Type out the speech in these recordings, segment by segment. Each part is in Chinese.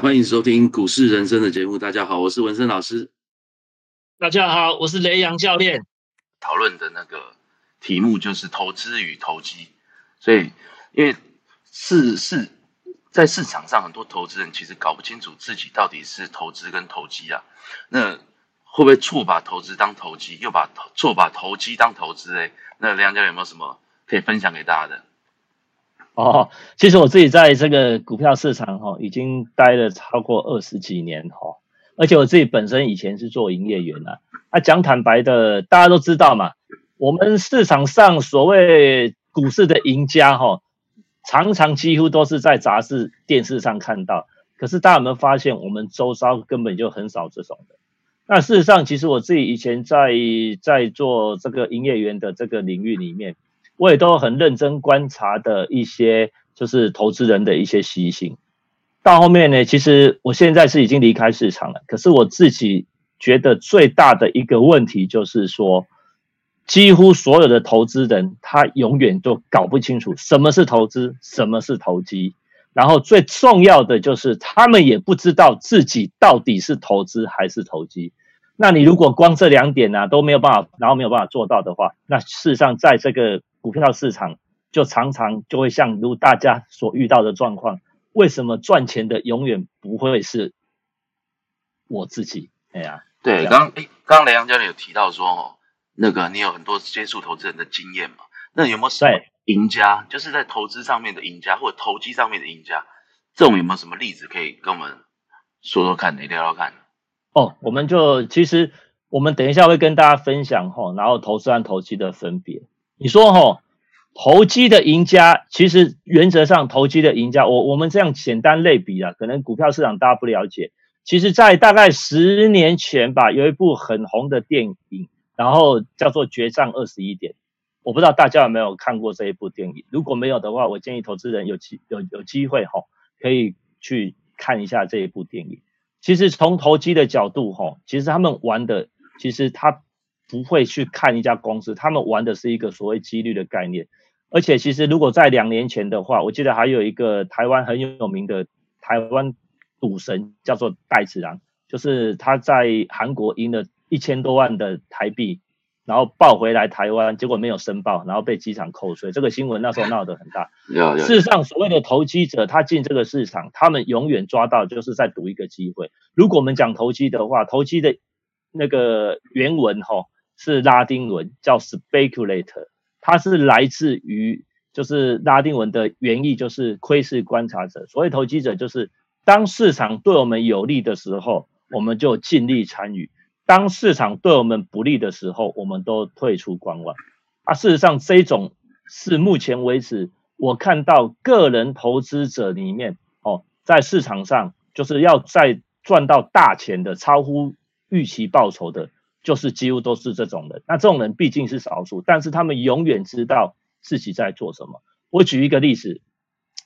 欢迎收听股市人生的节目。大家好，我是文森老师。大家好，我是雷阳教练。讨论的那个题目就是投资与投机，所以因为市市在市场上很多投资人其实搞不清楚自己到底是投资跟投机啊，那会不会错把投资当投机，又把错把投机当投资？哎，那雷阳教练有没有什么可以分享给大家的？哦，其实我自己在这个股票市场哈，已经待了超过二十几年哈，而且我自己本身以前是做营业员啊。啊，讲坦白的，大家都知道嘛，我们市场上所谓股市的赢家哈，常常几乎都是在杂志、电视上看到。可是大家有没有发现，我们周遭根本就很少这种的？那事实上，其实我自己以前在在做这个营业员的这个领域里面。我也都很认真观察的一些，就是投资人的一些习性。到后面呢，其实我现在是已经离开市场了。可是我自己觉得最大的一个问题就是说，几乎所有的投资人他永远都搞不清楚什么是投资，什么是投机。然后最重要的就是他们也不知道自己到底是投资还是投机。那你如果光这两点呢都没有办法，然后没有办法做到的话，那事实上在这个股票市场就常常就会像如大家所遇到的状况，为什么赚钱的永远不会是我自己？哎呀，对，刚哎，刚刚雷阳教练有提到说，哦，那个你有很多接触投资人的经验嘛？那有没有什么赢家，就是在投资上面的赢家，或者投机上面的赢家，这种有没有什么例子可以跟我们说说看，聊聊看？哦，我们就其实我们等一下会跟大家分享哈，然后投资和投机的分别。你说哈，投机的赢家，其实原则上投机的赢家，我我们这样简单类比啊，可能股票市场大家不了解。其实，在大概十年前吧，有一部很红的电影，然后叫做《决战二十一点》，我不知道大家有没有看过这一部电影。如果没有的话，我建议投资人有机有有机会哈，可以去看一下这一部电影。其实从投机的角度哈，其实他们玩的，其实他。不会去看一家公司，他们玩的是一个所谓几率的概念。而且，其实如果在两年前的话，我记得还有一个台湾很有名的台湾赌神叫做戴子郎，就是他在韩国赢了一千多万的台币，然后报回来台湾，结果没有申报，然后被机场扣税。这个新闻那时候闹得很大。事实上，所谓的投机者，他进这个市场，他们永远抓到就是在赌一个机会。如果我们讲投机的话，投机的那个原文哈。是拉丁文叫 speculator，它是来自于就是拉丁文的原意就是窥视观察者。所谓投机者就是当市场对我们有利的时候，我们就尽力参与；当市场对我们不利的时候，我们都退出观望。啊，事实上这种是目前为止我看到个人投资者里面哦，在市场上就是要在赚到大钱的、超乎预期报酬的。就是几乎都是这种人，那这种人毕竟是少数，但是他们永远知道自己在做什么。我举一个例子，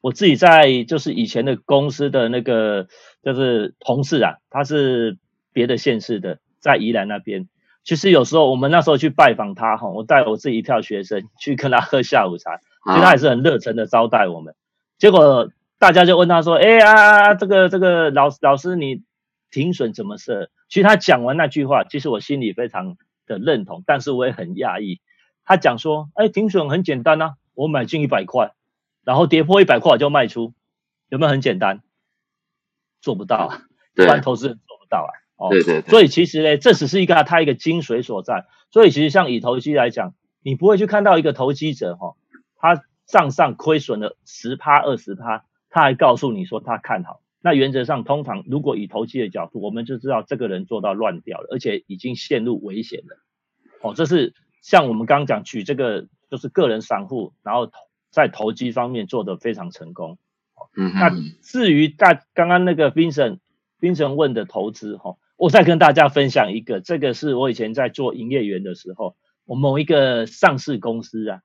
我自己在就是以前的公司的那个就是同事啊，他是别的县市的，在宜兰那边。其实有时候我们那时候去拜访他哈，我带我自己一票学生去跟他喝下午茶，其实他也是很热诚的招待我们。结果大家就问他说：“哎呀，这个这个老老师你。”停损怎么设？其实他讲完那句话，其实我心里非常的认同，但是我也很讶异。他讲说：“哎，停损很简单啊，我买进一百块，然后跌破一百块我就卖出，有没有很简单？做不到啊，一般投资人做不到啊。哦，对对。所以其实呢，这只是一个他一个精髓所在。所以其实像以投机来讲，你不会去看到一个投机者哈，他账上亏损了十趴二十趴，他还告诉你说他看好。那原则上，通常如果以投机的角度，我们就知道这个人做到乱掉了，而且已经陷入危险了。哦，这是像我们刚刚讲举这个，就是个人散户，然后在投机方面做得非常成功。嗯，那至于大刚刚那个 Vincent，Vincent 问的投资哈，我再跟大家分享一个，这个是我以前在做营业员的时候，我某一个上市公司啊，哦，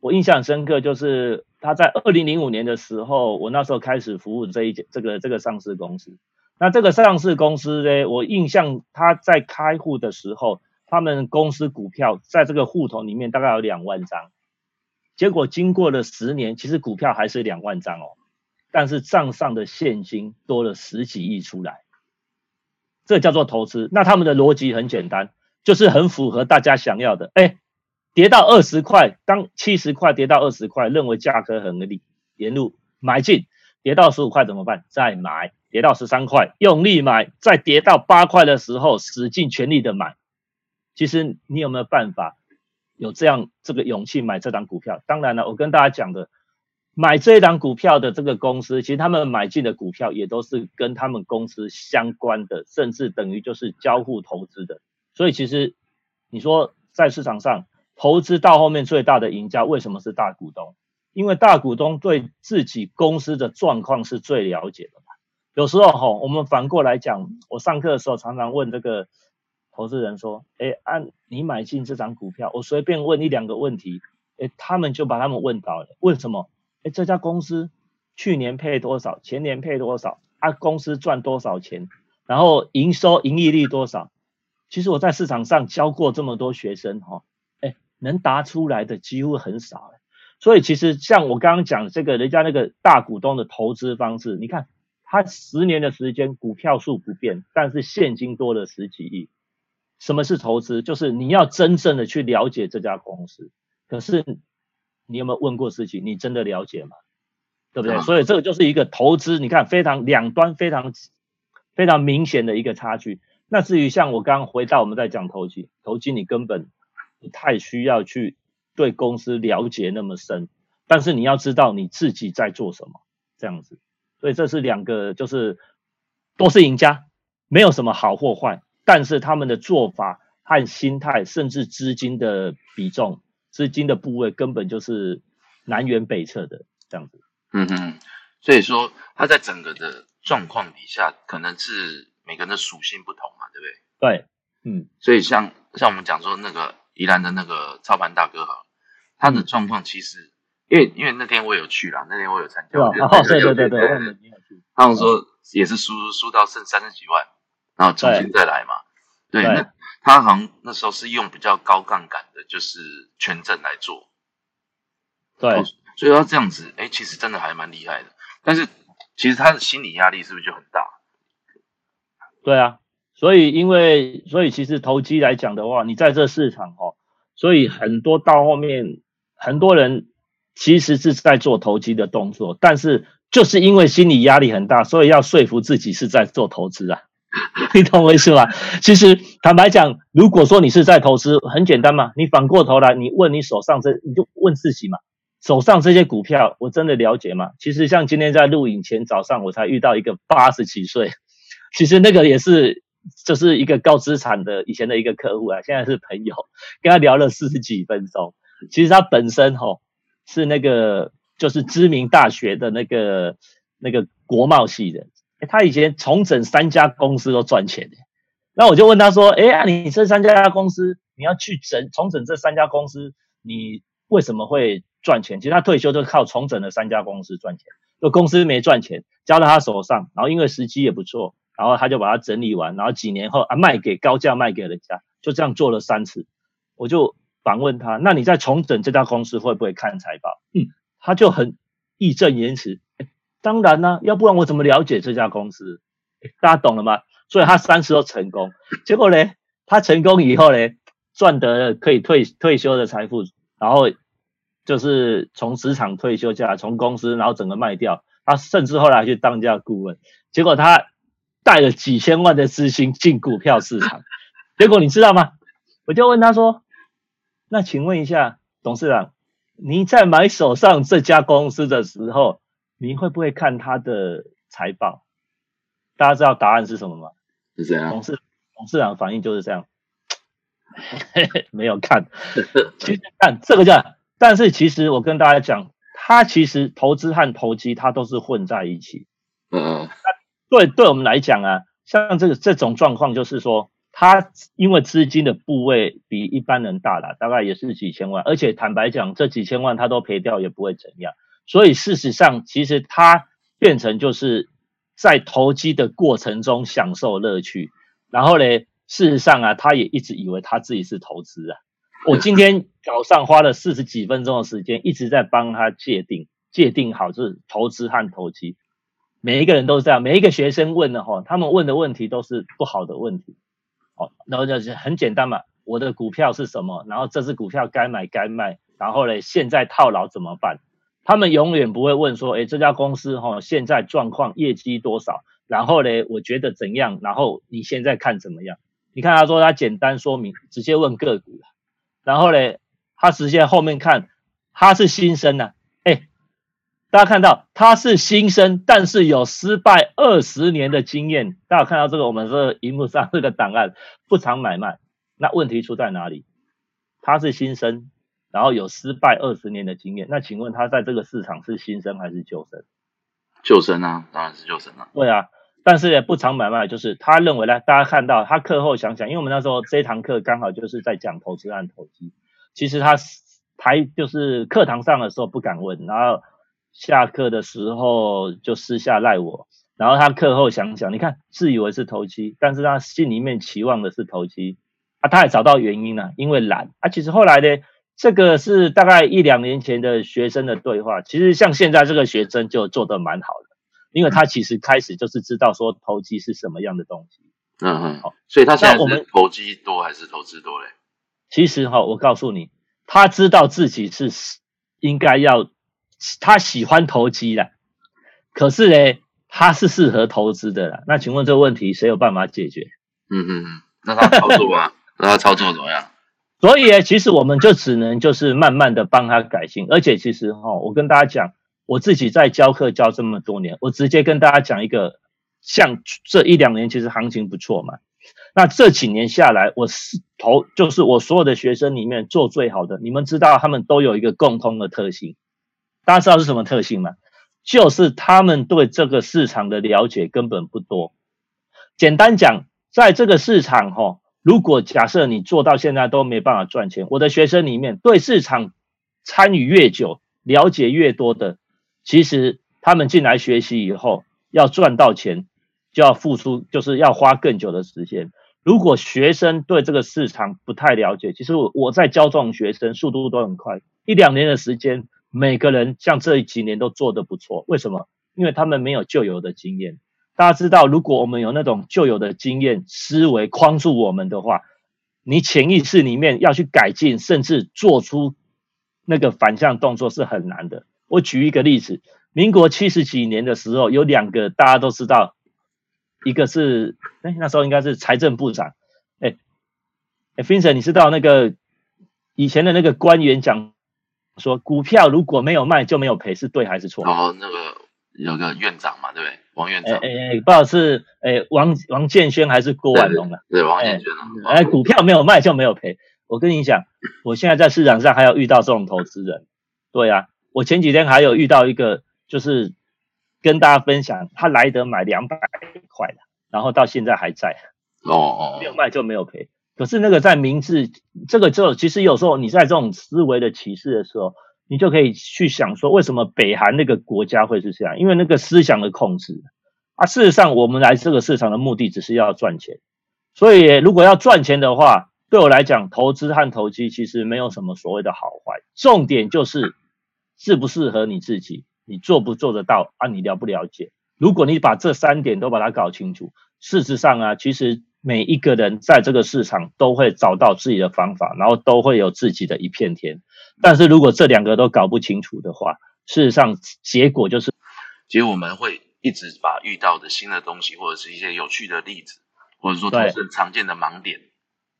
我印象深刻就是。他在二零零五年的时候，我那时候开始服务这一家这个这个上市公司。那这个上市公司呢，我印象他在开户的时候，他们公司股票在这个户头里面大概有两万张。结果经过了十年，其实股票还是两万张哦。但是账上的现金多了十几亿出来，这叫做投资。那他们的逻辑很简单，就是很符合大家想要的。哎，跌到二十块，当七十块跌到二十块，认为价格很合理，沿路买进；跌到十五块怎么办？再买；跌到十三块，用力买；再跌到八块的时候，使尽全力的买。其实你有没有办法有这样这个勇气买这档股票？当然了，我跟大家讲的。买这一档股票的这个公司，其实他们买进的股票也都是跟他们公司相关的，甚至等于就是交互投资的。所以其实你说在市场上投资到后面最大的赢家，为什么是大股东？因为大股东对自己公司的状况是最了解的嘛。有时候哈，我们反过来讲，我上课的时候常常问这个投资人说：“哎，按你买进这张股票，我随便问一两个问题，哎，他们就把他们问到了，为什么？”哎，这家公司去年配多少？前年配多少？啊，公司赚多少钱？然后营收、盈利率多少？其实我在市场上教过这么多学生，哈，能答出来的几乎很少。所以其实像我刚刚讲这个，人家那个大股东的投资方式，你看他十年的时间，股票数不变，但是现金多了十几亿。什么是投资？就是你要真正的去了解这家公司。可是。你有没有问过自己？你真的了解吗？对不对？所以这个就是一个投资，你看非常两端非常非常明显的一个差距。那至于像我刚刚回到我们在讲投机，投机你根本不太需要去对公司了解那么深，但是你要知道你自己在做什么，这样子。所以这是两个，就是都是赢家，没有什么好或坏，但是他们的做法和心态，甚至资金的比重。资金的部位根本就是南辕北辙的这样子。嗯哼，所以说他在整个的状况底下，可能是每个人的属性不同嘛，对不对？对，嗯。所以像像我们讲说那个宜兰的那个操盘大哥哈，他的状况其实，因为因为那天我有去了，那天我有参加。哦，对对对对，他们说也是输输到剩三十几万，然后重新再来嘛。对，那他好像那时候是用比较高杠杆的，就是权证来做。对，所以他这样子，哎，其实真的还蛮厉害的。但是其实他的心理压力是不是就很大？对啊，所以因为所以其实投机来讲的话，你在这市场哦，所以很多到后面很多人其实是在做投机的动作，但是就是因为心理压力很大，所以要说服自己是在做投资啊。你懂我意思吗？其实坦白讲，如果说你是在投资，很简单嘛。你反过头来，你问你手上这，你就问自己嘛，手上这些股票，我真的了解吗？其实像今天在录影前早上，我才遇到一个八十几岁，其实那个也是就是一个高资产的以前的一个客户啊，现在是朋友，跟他聊了四十几分钟。其实他本身吼是那个就是知名大学的那个那个国贸系的。他以前重整三家公司都赚钱那我就问他说：“哎，你这三家公司，你要去整重整这三家公司，你为什么会赚钱？其实他退休就靠重整了三家公司赚钱，就公司没赚钱，交到他手上，然后因为时机也不错，然后他就把它整理完，然后几年后啊卖给高价卖给人家，就这样做了三次。我就反问他：那你在重整这家公司会不会看财报？嗯，他就很义正言辞。”当然呢，要不然我怎么了解这家公司？大家懂了吗？所以他三次都成功，结果呢，他成功以后呢，赚得可以退退休的财富，然后就是从职场退休下来，从公司然后整个卖掉，他甚至后来去当家顾问，结果他带了几千万的资金进股票市场，结果你知道吗？我就问他说：“那请问一下董事长，你在买手上这家公司的时候？”你会不会看他的财报？大家知道答案是什么吗？是这样。董事董事长反应就是这样，没有看。其实看这个叫，但是其实我跟大家讲，他其实投资和投机，它都是混在一起。嗯。对，对我们来讲啊，像这个这种状况，就是说，他因为资金的部位比一般人大了，大概也是几千万，而且坦白讲，这几千万他都赔掉也不会怎样。所以事实上，其实他变成就是在投机的过程中享受乐趣，然后呢，事实上啊，他也一直以为他自己是投资啊。我今天早上花了四十几分钟的时间，一直在帮他界定界定好，就是投资和投机。每一个人都是这样，每一个学生问的哈，他们问的问题都是不好的问题，哦，然后就是很简单嘛，我的股票是什么？然后这只股票该买该卖，然后嘞，现在套牢怎么办？他们永远不会问说，哎，这家公司哈现在状况业绩多少？然后嘞，我觉得怎样？然后你现在看怎么样？你看他说他简单说明，直接问个股。然后嘞，他直接后面看他是新生呐，大家看到他是新生，但是有失败二十年的经验。大家看到这个我们这荧幕上这个档案不常买卖，那问题出在哪里？他是新生。然后有失败二十年的经验，那请问他在这个市场是新生还是旧生？旧生啊，当然是旧生啊。对啊，但是也不常买卖，就是他认为呢，大家看到他课后想想，因为我们那时候这堂课刚好就是在讲投资案投机，其实他台就是课堂上的时候不敢问，然后下课的时候就私下赖我，然后他课后想想，你看自以为是投机，但是他心里面期望的是投机啊，他也找到原因了，因为懒啊，其实后来呢。这个是大概一两年前的学生的对话，其实像现在这个学生就做得蛮好的，因为他其实开始就是知道说投机是什么样的东西。嗯嗯，好，所以他现在我们投机多还是投资多嘞？其实哈，我告诉你，他知道自己是应该要，他喜欢投机啦，可是呢，他是适合投资的啦。那请问这个问题谁有办法解决？嗯嗯嗯，那他操作啊？那他操作怎么样？所以，其实我们就只能就是慢慢的帮他改进，而且其实哈，我跟大家讲，我自己在教课教这么多年，我直接跟大家讲一个，像这一两年其实行情不错嘛，那这几年下来，我是投就是我所有的学生里面做最好的，你们知道他们都有一个共通的特性，大家知道是什么特性吗？就是他们对这个市场的了解根本不多。简单讲，在这个市场哈。如果假设你做到现在都没办法赚钱，我的学生里面对市场参与越久、了解越多的，其实他们进来学习以后要赚到钱，就要付出，就是要花更久的时间。如果学生对这个市场不太了解，其实我我在教这种学生速度都很快，一两年的时间，每个人像这几年都做得不错。为什么？因为他们没有旧有的经验。大家知道，如果我们有那种旧有的经验思维框住我们的话，你潜意识里面要去改进，甚至做出那个反向动作是很难的。我举一个例子，民国七十几年的时候，有两个大家都知道，一个是哎那时候应该是财政部长，哎哎，Vincent，你知道那个以前的那个官员讲说，股票如果没有卖就没有赔，是对还是错？哦，那个有个院长嘛，对不对？王院长，哎哎不知道是哎王王建轩还是郭万龙了？对王建轩啊。哎，股票没有卖就没有赔。我跟你讲，我现在在市场上还有遇到这种投资人。对啊，我前几天还有遇到一个，就是跟大家分享，他来得买两百块的，然后到现在还在。哦哦。没有卖就没有赔。可是那个在明治这个之后，其实有时候你在这种思维的启示的时候。你就可以去想说，为什么北韩那个国家会是这样？因为那个思想的控制啊。事实上，我们来这个市场的目的只是要赚钱。所以，如果要赚钱的话，对我来讲，投资和投机其实没有什么所谓的好坏，重点就是适不适合你自己，你做不做得到啊？你了不了解？如果你把这三点都把它搞清楚，事实上啊，其实每一个人在这个市场都会找到自己的方法，然后都会有自己的一片天。但是如果这两个都搞不清楚的话，事实上结果就是，其实我们会一直把遇到的新的东西，或者是一些有趣的例子，或者说都是常见的盲点，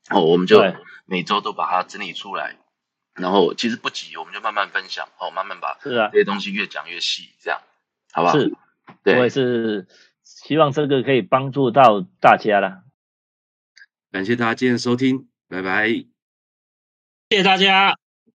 哦，我们就每周都把它整理出来，然后其实不急，我们就慢慢分享，哦，慢慢把是啊这些东西越讲越细，这样好不好？是，我也是希望这个可以帮助到大家了。感谢大家今天收听，拜拜，谢谢大家。